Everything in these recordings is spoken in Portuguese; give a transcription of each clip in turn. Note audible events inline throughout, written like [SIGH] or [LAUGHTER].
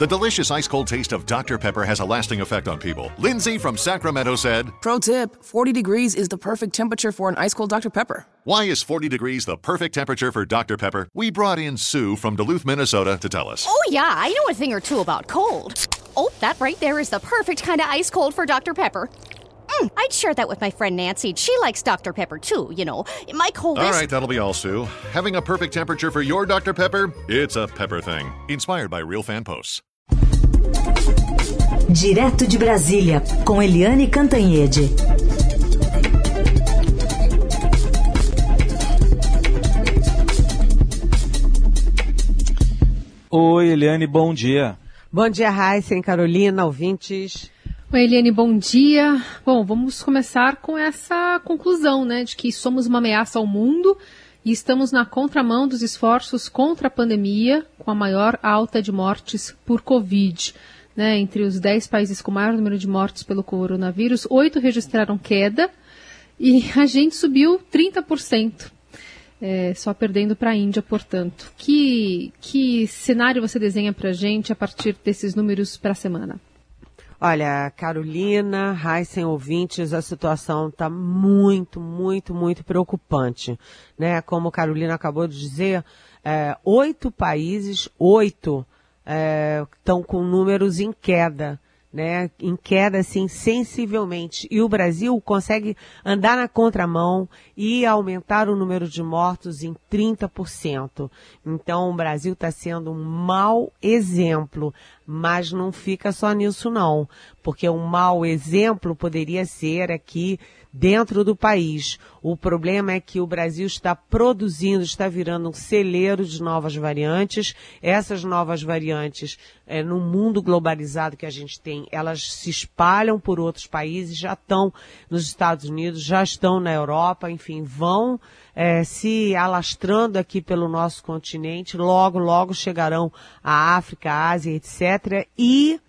The delicious ice cold taste of Dr. Pepper has a lasting effect on people. Lindsay from Sacramento said, Pro tip 40 degrees is the perfect temperature for an ice cold Dr. Pepper. Why is 40 degrees the perfect temperature for Dr. Pepper? We brought in Sue from Duluth, Minnesota to tell us. Oh, yeah, I know a thing or two about cold. Oh, that right there is the perfect kind of ice cold for Dr. Pepper. Mm, I'd share that with my friend Nancy. She likes Dr. Pepper too, you know. My cold All is. right, that'll be all, Sue. Having a perfect temperature for your Dr. Pepper? It's a pepper thing. Inspired by real fan posts. Direto de Brasília, com Eliane Cantanhede. Oi, Eliane, bom dia. Bom dia, Raíssen, Carolina, ouvintes. Oi, Eliane, bom dia. Bom, vamos começar com essa conclusão, né, de que somos uma ameaça ao mundo e estamos na contramão dos esforços contra a pandemia, com a maior alta de mortes por Covid. Né, entre os 10 países com maior número de mortes pelo coronavírus, oito registraram queda e a gente subiu 30%. É, só perdendo para a Índia, portanto. Que, que cenário você desenha para a gente a partir desses números para a semana? Olha, Carolina, Heisen, ouvintes, a situação está muito, muito, muito preocupante. Né? Como Carolina acabou de dizer, é, oito países, oito, estão com números em queda. Né, em queda assim sensivelmente. E o Brasil consegue andar na contramão e aumentar o número de mortos em 30%. Então o Brasil está sendo um mau exemplo, mas não fica só nisso não, porque um mau exemplo poderia ser aqui dentro do país. O problema é que o Brasil está produzindo, está virando um celeiro de novas variantes. Essas novas variantes, é, no mundo globalizado que a gente tem, elas se espalham por outros países, já estão nos Estados Unidos, já estão na Europa, enfim, vão é, se alastrando aqui pelo nosso continente. Logo, logo chegarão à África, à Ásia, etc. E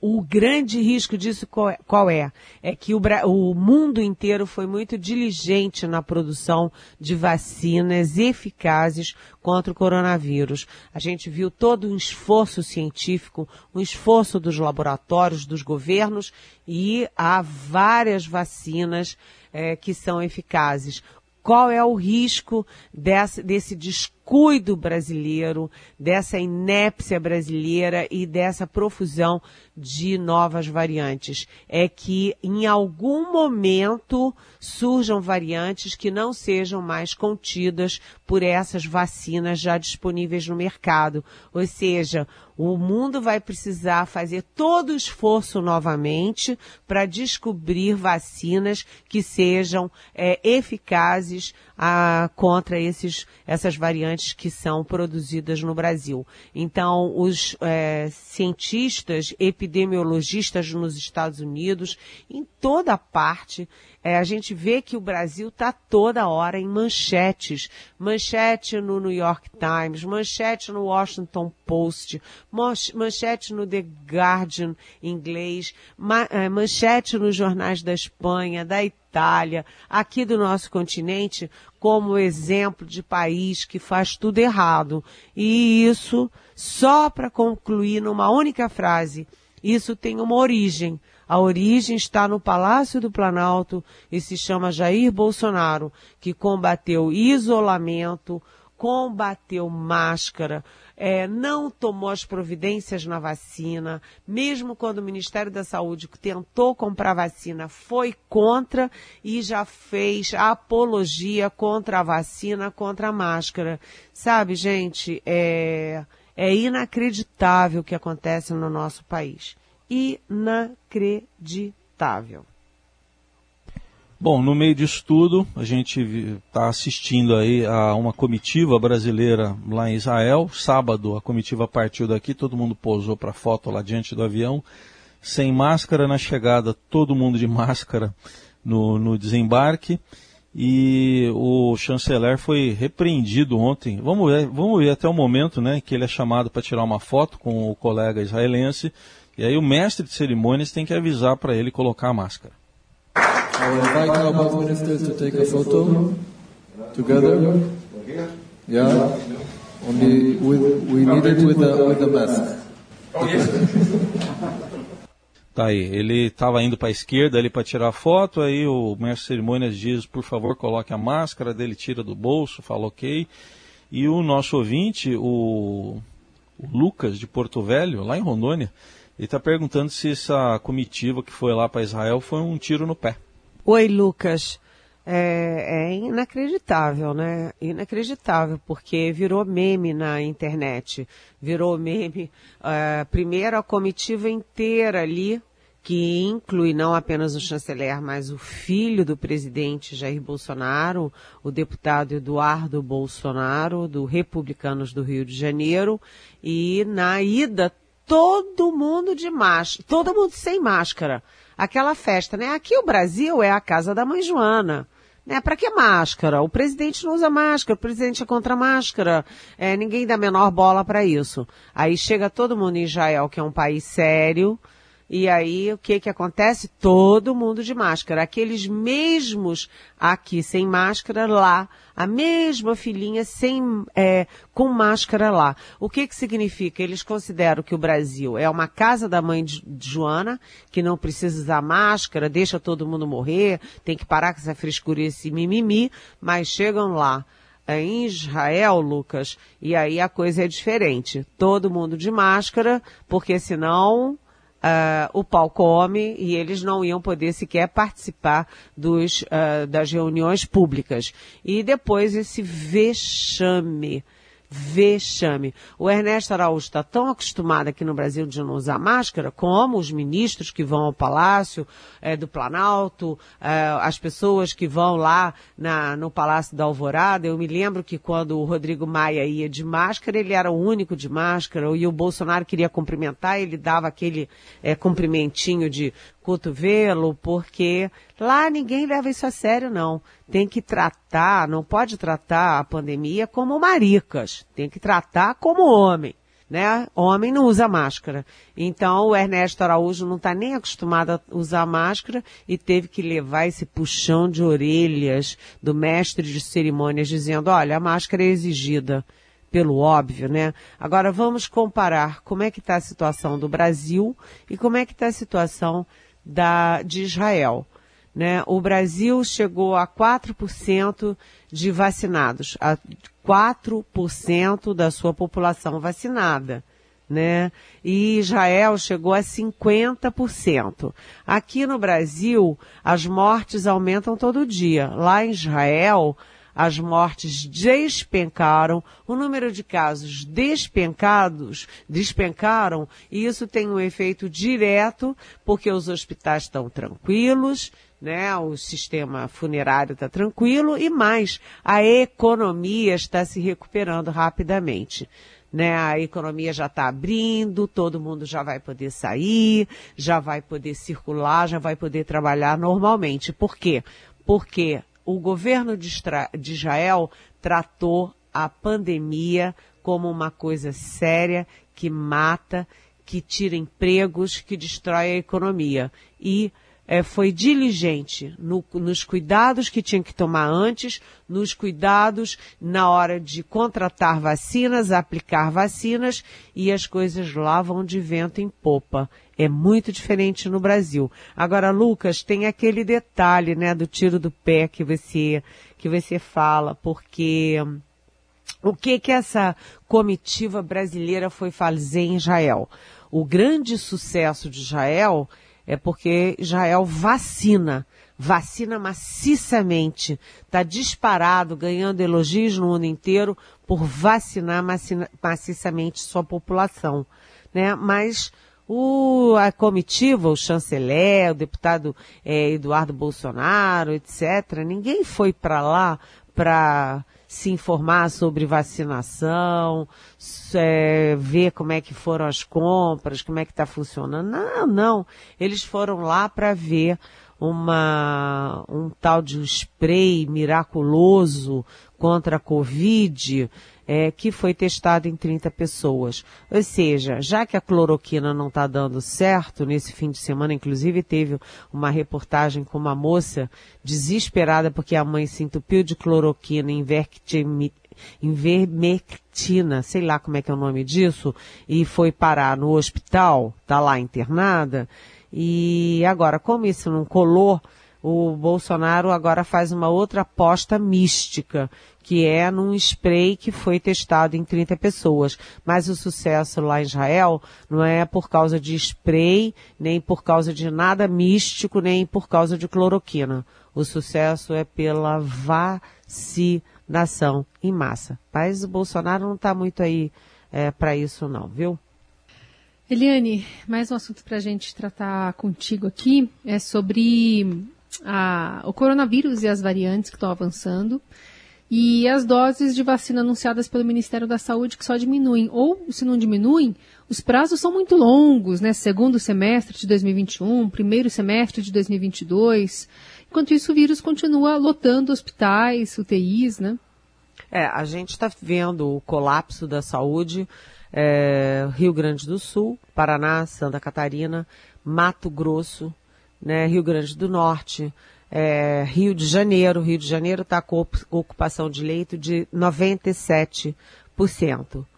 o grande risco disso qual é? É que o, o, mundo inteiro foi muito diligente na produção de vacinas eficazes contra o coronavírus. A gente viu todo um esforço científico, um esforço dos laboratórios, dos governos, e há várias vacinas é, que são eficazes. Qual é o risco desse, desse descuido brasileiro, dessa inépcia brasileira e dessa profusão de novas variantes? É que em algum momento surjam variantes que não sejam mais contidas por essas vacinas já disponíveis no mercado. Ou seja, o mundo vai precisar fazer todo o esforço novamente para descobrir vacinas que sejam é, eficazes a, contra esses, essas variantes que são produzidas no Brasil. Então, os é, cientistas, epidemiologistas nos Estados Unidos, em toda parte, é, a gente vê que o Brasil está toda hora em manchetes. Manchete no New York Times, manchete no Washington Post, manchete no The Guardian inglês, manchete nos jornais da Espanha, da Itália, aqui do nosso continente, como exemplo de país que faz tudo errado. E isso, só para concluir numa única frase, isso tem uma origem. A origem está no Palácio do Planalto e se chama Jair Bolsonaro, que combateu isolamento, combateu máscara, é, não tomou as providências na vacina, mesmo quando o Ministério da Saúde tentou comprar vacina, foi contra e já fez apologia contra a vacina, contra a máscara. Sabe, gente, é, é inacreditável o que acontece no nosso país inacreditável. Bom, no meio disso tudo, a gente está assistindo aí a uma comitiva brasileira lá em Israel. Sábado a comitiva partiu daqui, todo mundo pousou para foto lá diante do avião, sem máscara na chegada, todo mundo de [LAUGHS] máscara no, no desembarque. E o chanceler foi repreendido ontem. Vamos ver, vamos ver até o momento, né, que ele é chamado para tirar uma foto com o colega israelense. E aí o mestre de cerimônias tem que avisar para ele colocar a máscara. I will invite our both ministers to take a photo together. Yeah. Only with, we need it with the, with the mask. Tá aí, ele estava indo para a esquerda ali para tirar foto, aí o mestre de cerimônias diz, por favor, coloque a máscara, dele tira do bolso, fala ok. E o nosso ouvinte, o, o Lucas de Porto Velho, lá em Rondônia, ele está perguntando se essa comitiva que foi lá para Israel foi um tiro no pé. Oi, Lucas. É, é, inacreditável, né? Inacreditável, porque virou meme na internet. Virou meme. Uh, primeiro a comitiva inteira ali, que inclui não apenas o chanceler, mas o filho do presidente Jair Bolsonaro, o deputado Eduardo Bolsonaro, do Republicanos do Rio de Janeiro, e na ida todo mundo de máscara, todo mundo sem máscara. Aquela festa, né? Aqui o Brasil é a casa da mãe Joana. Né? Para que máscara? O presidente não usa máscara, o presidente é contra máscara, é, ninguém dá menor bola para isso. Aí chega todo mundo em Israel, que é um país sério, e aí, o que que acontece? Todo mundo de máscara. Aqueles mesmos aqui sem máscara lá, a mesma filhinha sem, é, com máscara lá. O que que significa? Eles consideram que o Brasil é uma casa da mãe de Joana, que não precisa usar máscara, deixa todo mundo morrer, tem que parar com essa frescura e esse mimimi, mas chegam lá é, em Israel, Lucas, e aí a coisa é diferente. Todo mundo de máscara, porque senão uh, o pau come e eles não iam poder sequer participar dos, uh, das reuniões públicas. E depois esse vexame vexame. O Ernesto Araújo está tão acostumado aqui no Brasil de não usar máscara, como os ministros que vão ao Palácio é, do Planalto, é, as pessoas que vão lá na, no Palácio da Alvorada. Eu me lembro que quando o Rodrigo Maia ia de máscara, ele era o único de máscara, e o Bolsonaro queria cumprimentar, ele dava aquele é, cumprimentinho de cotovelo, porque lá ninguém leva isso a sério, não. Tem que tratar, não pode tratar a pandemia como maricas, tem que tratar como homem. Né? Homem não usa máscara. Então o Ernesto Araújo não está nem acostumado a usar máscara e teve que levar esse puxão de orelhas do mestre de cerimônias dizendo, olha, a máscara é exigida pelo óbvio, né? Agora vamos comparar como é que está a situação do Brasil e como é que está a situação da, de Israel. Né? O Brasil chegou a 4% de vacinados, a 4% da sua população vacinada. Né? E Israel chegou a 50%. Aqui no Brasil, as mortes aumentam todo dia. Lá em Israel, as mortes despencaram, o número de casos despencados, despencaram, e isso tem um efeito direto, porque os hospitais estão tranquilos, né? O sistema funerário está tranquilo e mais, a economia está se recuperando rapidamente. Né, a economia já está abrindo, todo mundo já vai poder sair, já vai poder circular, já vai poder trabalhar normalmente. Por quê? Porque o governo de, Israel tratou a pandemia como uma coisa séria que mata, que tira empregos, que destrói a economia. E é, foi diligente no, nos cuidados que tinha que tomar antes, nos cuidados na hora de contratar vacinas, aplicar vacinas e as coisas lá vão de vento em popa. É muito diferente no Brasil. Agora, Lucas, tem aquele detalhe, né, do tiro do pé que você, que você fala, porque o que que essa comitiva brasileira foi fazer em Israel? O grande sucesso de Israel é porque Israel vacina, vacina maciçamente, está disparado, ganhando elogios no mundo inteiro por vacinar maciçamente sua população, né? Mas o, a comitiva, o chanceler, o deputado é, Eduardo Bolsonaro, etc., ninguém foi para lá para se informar sobre vacinação, é, ver como é que foram as compras, como é que está funcionando. Não, não. Eles foram lá para ver uma, um tal de spray miraculoso contra a Covid, é, que foi testado em 30 pessoas. Ou seja, já que a cloroquina não está dando certo, nesse fim de semana, inclusive, teve uma reportagem com uma moça desesperada porque a mãe se entupiu de cloroquina em invermectina, sei lá como é que é o nome disso, e foi parar no hospital, tá lá internada. E agora, como isso não colou, o Bolsonaro agora faz uma outra aposta mística, que é num spray que foi testado em 30 pessoas. Mas o sucesso lá em Israel não é por causa de spray, nem por causa de nada místico, nem por causa de cloroquina. O sucesso é pela vacinação em massa. Mas o Bolsonaro não está muito aí é, para isso não, viu? Eliane, mais um assunto para a gente tratar contigo aqui é sobre a, o coronavírus e as variantes que estão avançando e as doses de vacina anunciadas pelo Ministério da Saúde que só diminuem. Ou, se não diminuem, os prazos são muito longos, né? Segundo semestre de 2021, primeiro semestre de 2022. Enquanto isso, o vírus continua lotando hospitais, UTIs, né? É, a gente está vendo o colapso da saúde. É, Rio Grande do Sul, Paraná, Santa Catarina, Mato Grosso, né, Rio Grande do Norte, é, Rio de Janeiro. Rio de Janeiro está com ocupação de leito de 97%.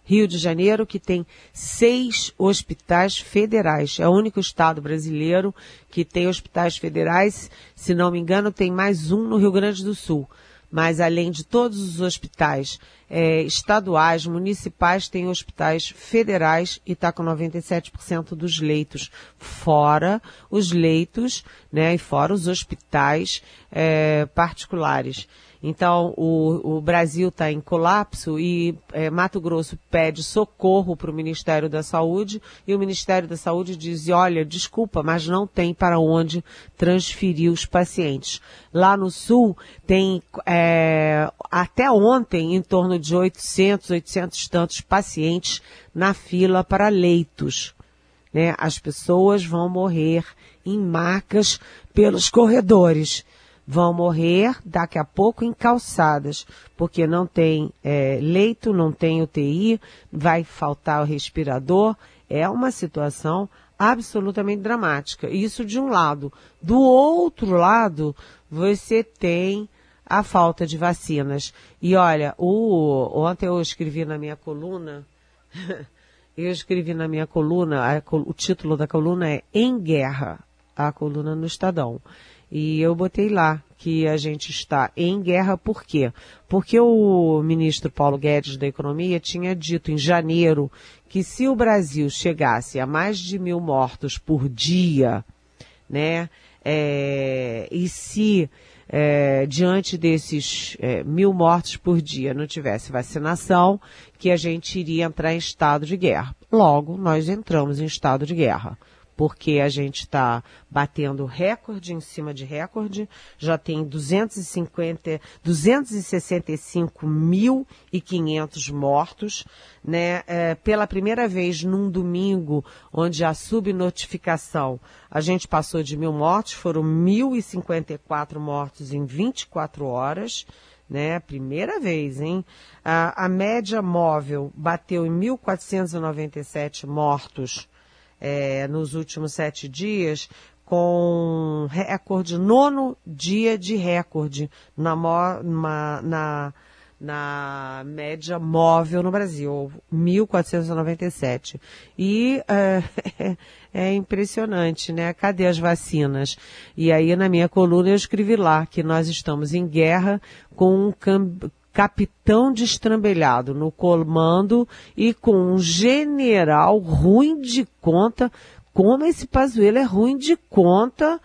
Rio de Janeiro, que tem seis hospitais federais. É o único estado brasileiro que tem hospitais federais. Se não me engano, tem mais um no Rio Grande do Sul mas além de todos os hospitais é, estaduais, municipais, tem hospitais federais e está com 97% dos leitos, fora os leitos, né, e fora os hospitais é, particulares. Então, o, o Brasil está em colapso e é, Mato Grosso pede socorro para o Ministério da Saúde e o Ministério da Saúde diz, olha, desculpa, mas não tem para onde transferir os pacientes. Lá no Sul tem é, até ontem em torno de 800, 800 tantos pacientes na fila para leitos. Né? As pessoas vão morrer em macas pelos corredores vão morrer daqui a pouco em calçadas, porque não tem é, leito, não tem UTI, vai faltar o respirador. É uma situação absolutamente dramática. Isso de um lado. Do outro lado, você tem a falta de vacinas. E olha, o, ontem eu escrevi na minha coluna, [LAUGHS] eu escrevi na minha coluna, a, o título da coluna é Em Guerra, a coluna no Estadão. E eu botei lá que a gente está em guerra, por quê? Porque o ministro Paulo Guedes da Economia tinha dito em janeiro que se o Brasil chegasse a mais de mil mortos por dia, né, é, e se é, diante desses é, mil mortos por dia não tivesse vacinação, que a gente iria entrar em estado de guerra. Logo, nós entramos em estado de guerra porque a gente está batendo recorde em cima de recorde, já tem 250, 265.500 mortos, né? É, pela primeira vez num domingo, onde a subnotificação, a gente passou de mil mortos, foram 1.054 mortos em 24 horas, né? Primeira vez, hein? A, a média móvel bateu em 1.497 mortos é, nos últimos sete dias, com recorde, nono dia de recorde na, na, na, média móvel no Brasil, 1.497. E é, [LAUGHS] é impressionante, né? Cadê as vacinas? E aí na minha coluna eu escrevi lá que nós estamos em guerra com um capitão destrambelhado no comando e com um general ruim de conta, como esse Pazuello é ruim de conta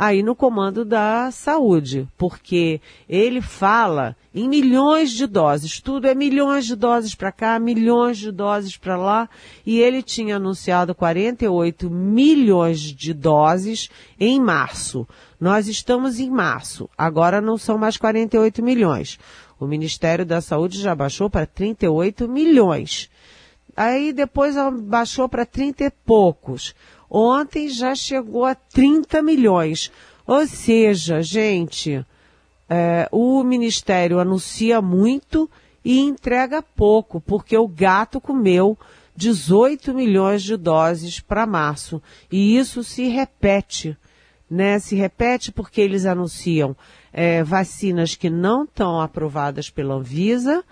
aí no comando da saúde, porque ele fala em milhões de doses, tudo é milhões de doses para cá, milhões de doses para lá, e ele tinha anunciado 48 milhões de doses em março. Nós estamos em março, agora não são mais 48 milhões. O Ministério da Saúde já baixou para 38 milhões. Aí depois baixou para 30 e poucos. Ontem já chegou a 30 milhões. Ou seja, gente, é, o Ministério anuncia muito e entrega pouco, porque o gato comeu 18 milhões de doses para março. E isso se repete. Né? Se repete porque eles anunciam é, vacinas que não estão aprovadas pela Anvisa,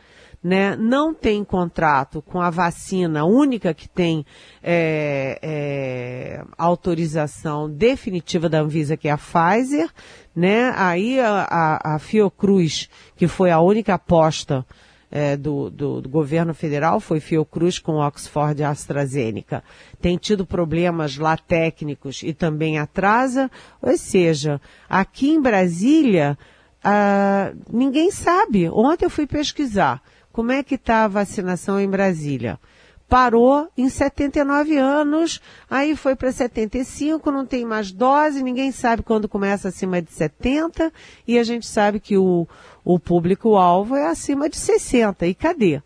né, não tem contrato com a vacina única que tem é, é, autorização definitiva da Anvisa, que é a Pfizer, né? Aí a, a, a Fiocruz, que foi a única aposta é, do, do, do, governo federal, foi Fiocruz com Oxford e AstraZeneca. Tem tido problemas lá técnicos e também atrasa, ou seja, aqui em Brasília, ah, ninguém sabe. Ontem eu fui pesquisar como é que está a vacinação em Brasília? Parou em 79 anos, aí foi para 75, não tem mais dose, ninguém sabe quando começa acima de 70, e a gente sabe que o, o público-alvo é acima de 60. E cadê?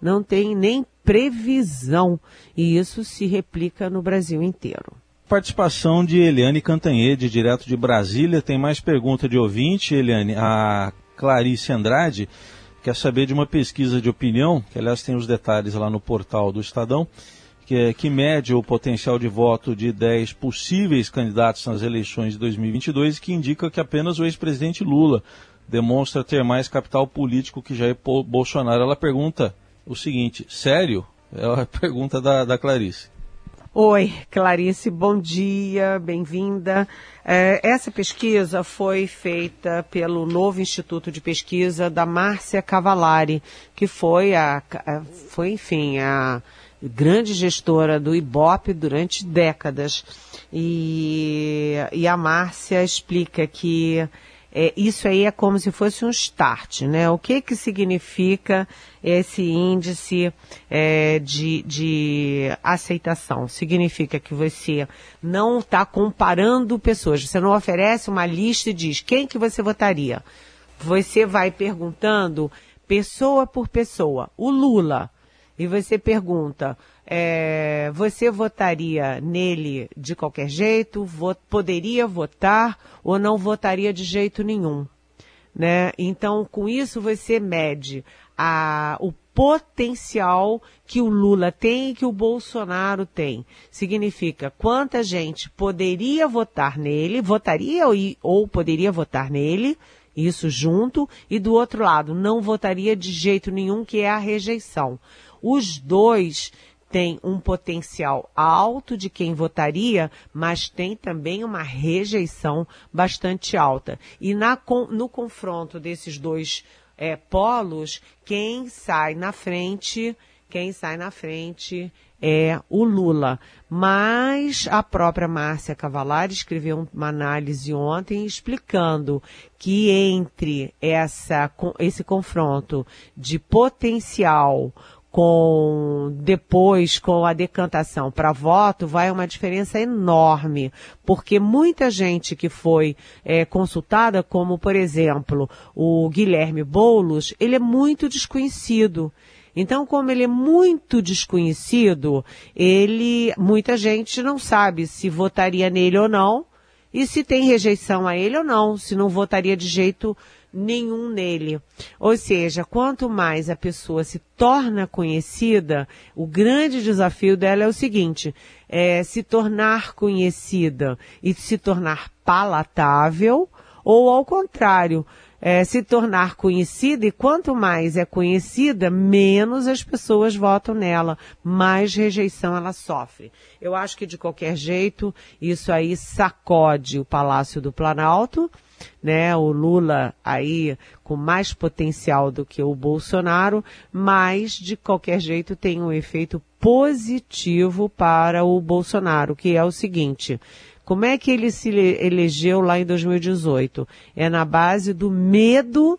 Não tem nem previsão. E isso se replica no Brasil inteiro. Participação de Eliane Cantanhede, direto de Brasília. Tem mais pergunta de ouvinte, Eliane. A Clarice Andrade quer saber de uma pesquisa de opinião, que aliás tem os detalhes lá no portal do Estadão, que, é, que mede o potencial de voto de 10 possíveis candidatos nas eleições de 2022 que indica que apenas o ex-presidente Lula demonstra ter mais capital político que Jair Bolsonaro. Ela pergunta o seguinte, sério? É a [LAUGHS] pergunta da, da Clarice. Oi, Clarice, bom dia, bem-vinda. É, essa pesquisa foi feita pelo novo Instituto de Pesquisa da Márcia Cavalari, que foi a, foi, enfim, a grande gestora do IBOP durante décadas. E, e a Márcia explica que é, isso aí é como se fosse um start, né? O que que significa esse índice é, de, de aceitação? Significa que você não está comparando pessoas, você não oferece uma lista e diz quem que você votaria. Você vai perguntando pessoa por pessoa. O Lula, e você pergunta, é, você votaria nele de qualquer jeito? Poderia votar ou não votaria de jeito nenhum? Né? Então, com isso você mede a, o potencial que o Lula tem e que o Bolsonaro tem. Significa quanta gente poderia votar nele, votaria ou, ou poderia votar nele, isso junto, e do outro lado, não votaria de jeito nenhum, que é a rejeição. Os dois têm um potencial alto de quem votaria, mas tem também uma rejeição bastante alta. E na, no confronto desses dois é, polos, quem sai na frente, quem sai na frente é o Lula. Mas a própria Márcia Cavalari escreveu uma análise ontem explicando que entre essa, esse confronto de potencial com depois com a decantação para voto vai uma diferença enorme. Porque muita gente que foi é, consultada como por exemplo o Guilherme Boulos ele é muito desconhecido. Então, como ele é muito desconhecido, ele, muita gente não sabe se votaria nele ou não, e se tem rejeição a ele ou não, se não votaria de jeito nenhum nele. Ou seja, quanto mais a pessoa se torna conhecida, o grande desafio dela é o seguinte, é se tornar conhecida e se tornar palatável, ou ao contrário, é, se tornar conhecida e quanto mais é conhecida, menos as pessoas votam nela, mais rejeição ela sofre. Eu acho que de qualquer jeito isso aí sacode o Palácio do Planalto, né? O Lula aí com mais potencial do que o Bolsonaro, mas de qualquer jeito tem um efeito positivo para o Bolsonaro, que é o seguinte: como é que ele se elegeu lá em 2018? É na base do medo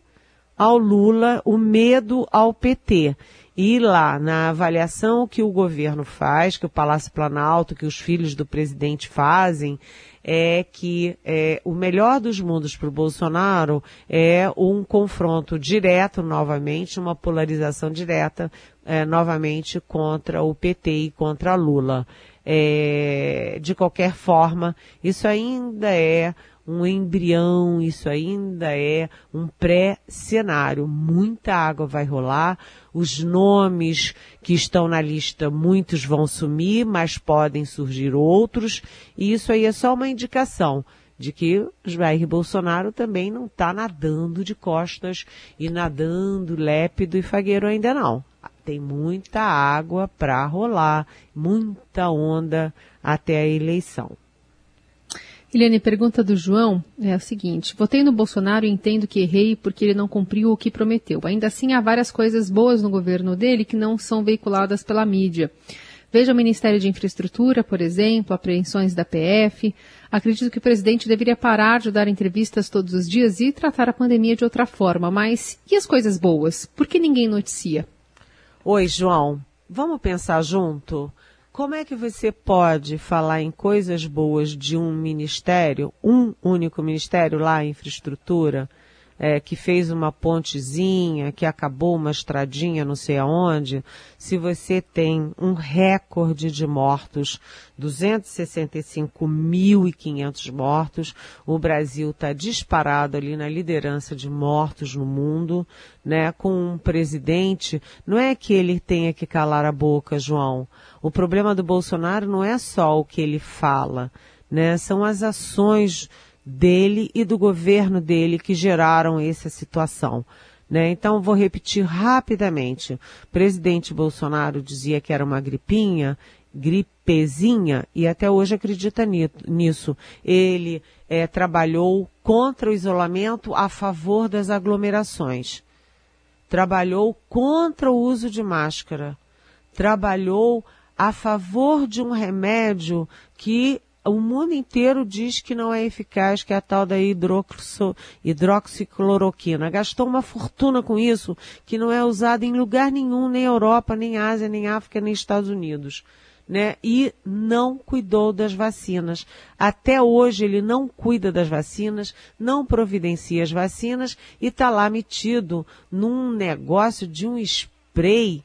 ao Lula, o medo ao PT. E lá, na avaliação que o governo faz, que o Palácio Planalto, que os filhos do presidente fazem, é que é, o melhor dos mundos para o Bolsonaro é um confronto direto, novamente, uma polarização direta, é, novamente, contra o PT e contra Lula. É, de qualquer forma, isso ainda é um embrião, isso ainda é um pré-cenário. Muita água vai rolar, os nomes que estão na lista, muitos vão sumir, mas podem surgir outros, e isso aí é só uma indicação de que Jair Bolsonaro também não está nadando de costas e nadando lépido e fagueiro ainda não. Tem muita água para rolar, muita onda até a eleição. Eliane, pergunta do João é a seguinte: votei no Bolsonaro e entendo que errei porque ele não cumpriu o que prometeu. Ainda assim, há várias coisas boas no governo dele que não são veiculadas pela mídia. Veja o Ministério de Infraestrutura, por exemplo, apreensões da PF. Acredito que o presidente deveria parar de dar entrevistas todos os dias e tratar a pandemia de outra forma. Mas e as coisas boas? Por que ninguém noticia? Oi, João. Vamos pensar junto? Como é que você pode falar em coisas boas de um ministério, um único ministério lá, infraestrutura, é, que fez uma pontezinha, que acabou uma estradinha não sei aonde, se você tem um recorde de mortos, 265.500 mortos, o Brasil está disparado ali na liderança de mortos no mundo, né, com um presidente, não é que ele tenha que calar a boca, João. O problema do Bolsonaro não é só o que ele fala, né, são as ações dele e do governo dele que geraram essa situação. Né? Então, vou repetir rapidamente. O presidente Bolsonaro dizia que era uma gripinha, gripezinha, e até hoje acredita nisso. Ele é, trabalhou contra o isolamento a favor das aglomerações. Trabalhou contra o uso de máscara. Trabalhou a favor de um remédio que o mundo inteiro diz que não é eficaz, que é a tal da hidroxo, hidroxicloroquina. Gastou uma fortuna com isso, que não é usada em lugar nenhum, nem Europa, nem Ásia, nem África, nem Estados Unidos. Né? E não cuidou das vacinas. Até hoje ele não cuida das vacinas, não providencia as vacinas e está lá metido num negócio de um spray,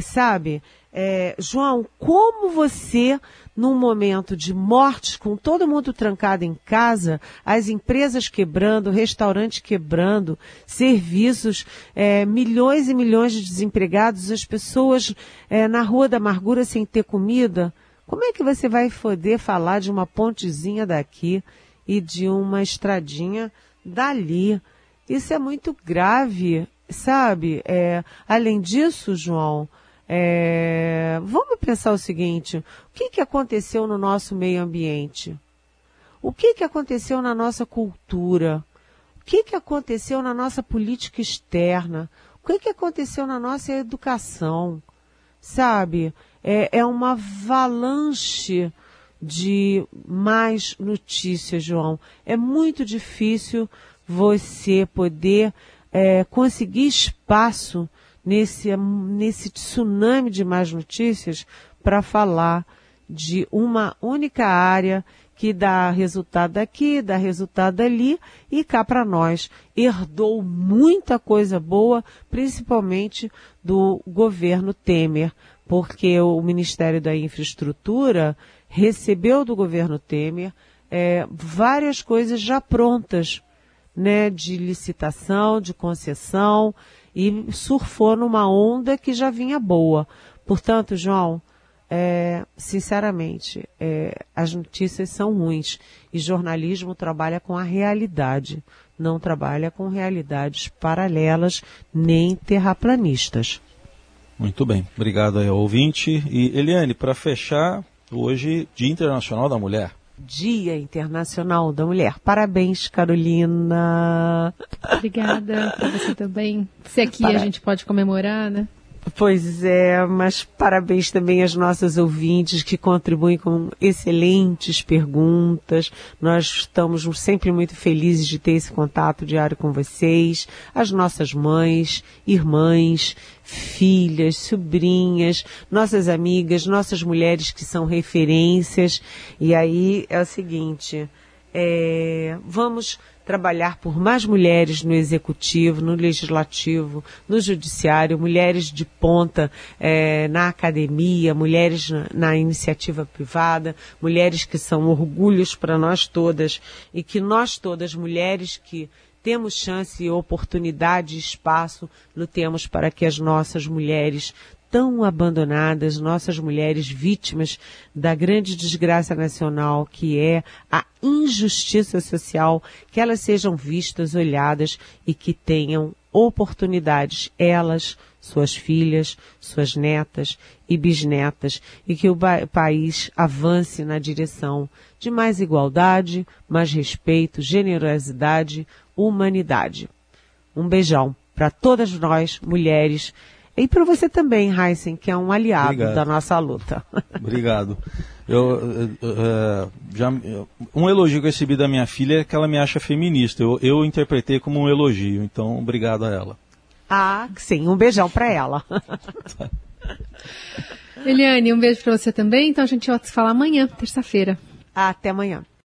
sabe? É, João, como você num momento de mortes, com todo mundo trancado em casa, as empresas quebrando, restaurantes quebrando, serviços, é, milhões e milhões de desempregados, as pessoas é, na rua da amargura sem ter comida. Como é que você vai poder falar de uma pontezinha daqui e de uma estradinha dali? Isso é muito grave, sabe? É, além disso, João, é, vamos pensar o seguinte: o que, que aconteceu no nosso meio ambiente? O que, que aconteceu na nossa cultura? O que, que aconteceu na nossa política externa? O que, que aconteceu na nossa educação? Sabe? É, é uma avalanche de mais notícias, João. É muito difícil você poder é, conseguir espaço nesse, nesse tsunami de más notícias para falar de uma única área que dá resultado aqui, dá resultado ali, e cá para nós herdou muita coisa boa, principalmente do governo Temer, porque o Ministério da Infraestrutura recebeu do governo Temer é, várias coisas já prontas, né, de licitação, de concessão, e surfou numa onda que já vinha boa. Portanto, João, é, sinceramente, é, as notícias são ruins e jornalismo trabalha com a realidade, não trabalha com realidades paralelas nem terraplanistas. Muito bem, obrigado aí ao ouvinte. E Eliane, para fechar, hoje, Dia Internacional da Mulher. Dia Internacional da Mulher. Parabéns, Carolina. Obrigada você também. Se aqui Para... a gente pode comemorar, né? Pois é, mas parabéns também às nossas ouvintes que contribuem com excelentes perguntas. Nós estamos sempre muito felizes de ter esse contato diário com vocês, as nossas mães, irmãs, filhas, sobrinhas, nossas amigas, nossas mulheres que são referências. E aí é o seguinte, é, vamos trabalhar por mais mulheres no executivo, no legislativo, no judiciário, mulheres de ponta é, na academia, mulheres na, na, iniciativa privada, mulheres que são orgulhos para nós todas e que nós todas, mulheres que temos chance, oportunidade e espaço, lutemos para que as nossas mulheres tão abandonadas, nossas mulheres vítimas da grande desgraça nacional que é a injustiça social, que elas sejam vistas, olhadas e que tenham oportunidades, elas, suas filhas, suas netas e bisnetas, e que o país avance na direção de mais igualdade, mais respeito, generosidade, humanidade. Um beijão para todas nós, mulheres, e para você também, Heisen, que é um aliado Obrigado. da nossa luta. [LAUGHS] Obrigado. Eu, eu, eu, já, um elogio que eu recebi da minha filha é que ela me acha feminista. Eu, eu interpretei como um elogio, então obrigado a ela. Ah, sim, um beijão para ela. [LAUGHS] Eliane, um beijo para você também. Então a gente vai se falar amanhã, terça-feira. Até amanhã.